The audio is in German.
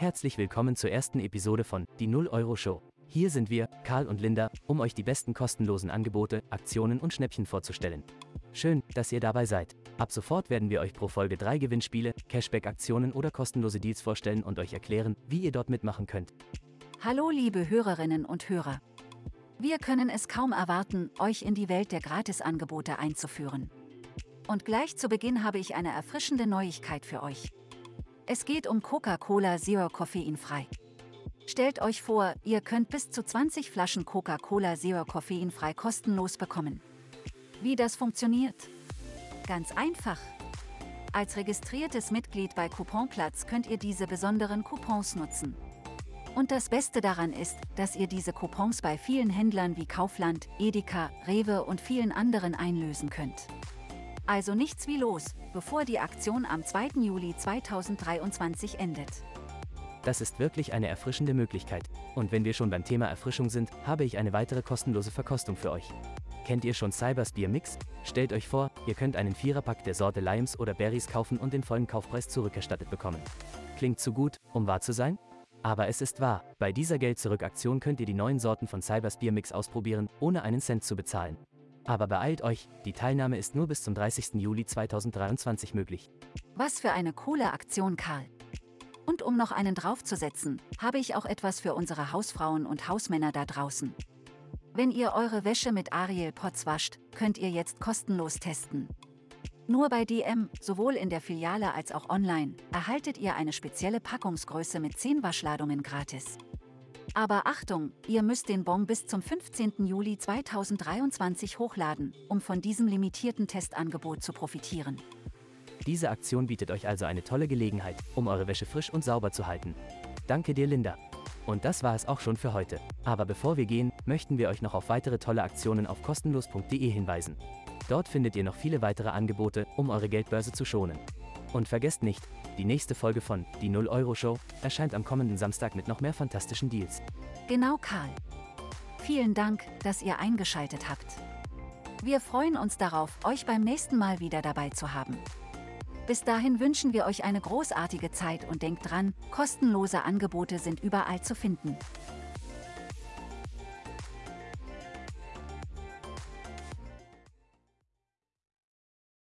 Herzlich willkommen zur ersten Episode von Die 0 Euro Show. Hier sind wir, Karl und Linda, um euch die besten kostenlosen Angebote, Aktionen und Schnäppchen vorzustellen. Schön, dass ihr dabei seid. Ab sofort werden wir euch pro Folge drei Gewinnspiele, Cashback-Aktionen oder kostenlose Deals vorstellen und euch erklären, wie ihr dort mitmachen könnt. Hallo liebe Hörerinnen und Hörer. Wir können es kaum erwarten, euch in die Welt der Gratisangebote einzuführen. Und gleich zu Beginn habe ich eine erfrischende Neuigkeit für euch. Es geht um Coca-Cola Zero koffeinfrei. Stellt euch vor, ihr könnt bis zu 20 Flaschen Coca-Cola Zero koffeinfrei kostenlos bekommen. Wie das funktioniert? Ganz einfach. Als registriertes Mitglied bei Couponplatz könnt ihr diese besonderen Coupons nutzen. Und das Beste daran ist, dass ihr diese Coupons bei vielen Händlern wie Kaufland, Edeka, Rewe und vielen anderen einlösen könnt. Also nichts wie los, bevor die Aktion am 2. Juli 2023 endet. Das ist wirklich eine erfrischende Möglichkeit. Und wenn wir schon beim Thema Erfrischung sind, habe ich eine weitere kostenlose Verkostung für euch. Kennt ihr schon Cybers Beer Mix? Stellt euch vor, ihr könnt einen Viererpack der Sorte Limes oder Berries kaufen und den vollen Kaufpreis zurückerstattet bekommen. Klingt zu gut, um wahr zu sein? Aber es ist wahr, bei dieser Geld-Zurück-Aktion könnt ihr die neuen Sorten von Cybers Beer Mix ausprobieren, ohne einen Cent zu bezahlen. Aber beeilt euch, die Teilnahme ist nur bis zum 30. Juli 2023 möglich. Was für eine coole Aktion, Karl. Und um noch einen draufzusetzen, habe ich auch etwas für unsere Hausfrauen und Hausmänner da draußen. Wenn ihr eure Wäsche mit Ariel Pots wascht, könnt ihr jetzt kostenlos testen. Nur bei DM, sowohl in der Filiale als auch online, erhaltet ihr eine spezielle Packungsgröße mit 10 Waschladungen gratis. Aber Achtung, ihr müsst den Bon bis zum 15. Juli 2023 hochladen, um von diesem limitierten Testangebot zu profitieren. Diese Aktion bietet euch also eine tolle Gelegenheit, um eure Wäsche frisch und sauber zu halten. Danke dir, Linda. Und das war es auch schon für heute. Aber bevor wir gehen, möchten wir euch noch auf weitere tolle Aktionen auf kostenlos.de hinweisen. Dort findet ihr noch viele weitere Angebote, um eure Geldbörse zu schonen. Und vergesst nicht, die nächste Folge von Die 0 Euro Show erscheint am kommenden Samstag mit noch mehr fantastischen Deals. Genau, Karl. Vielen Dank, dass ihr eingeschaltet habt. Wir freuen uns darauf, euch beim nächsten Mal wieder dabei zu haben. Bis dahin wünschen wir euch eine großartige Zeit und denkt dran, kostenlose Angebote sind überall zu finden.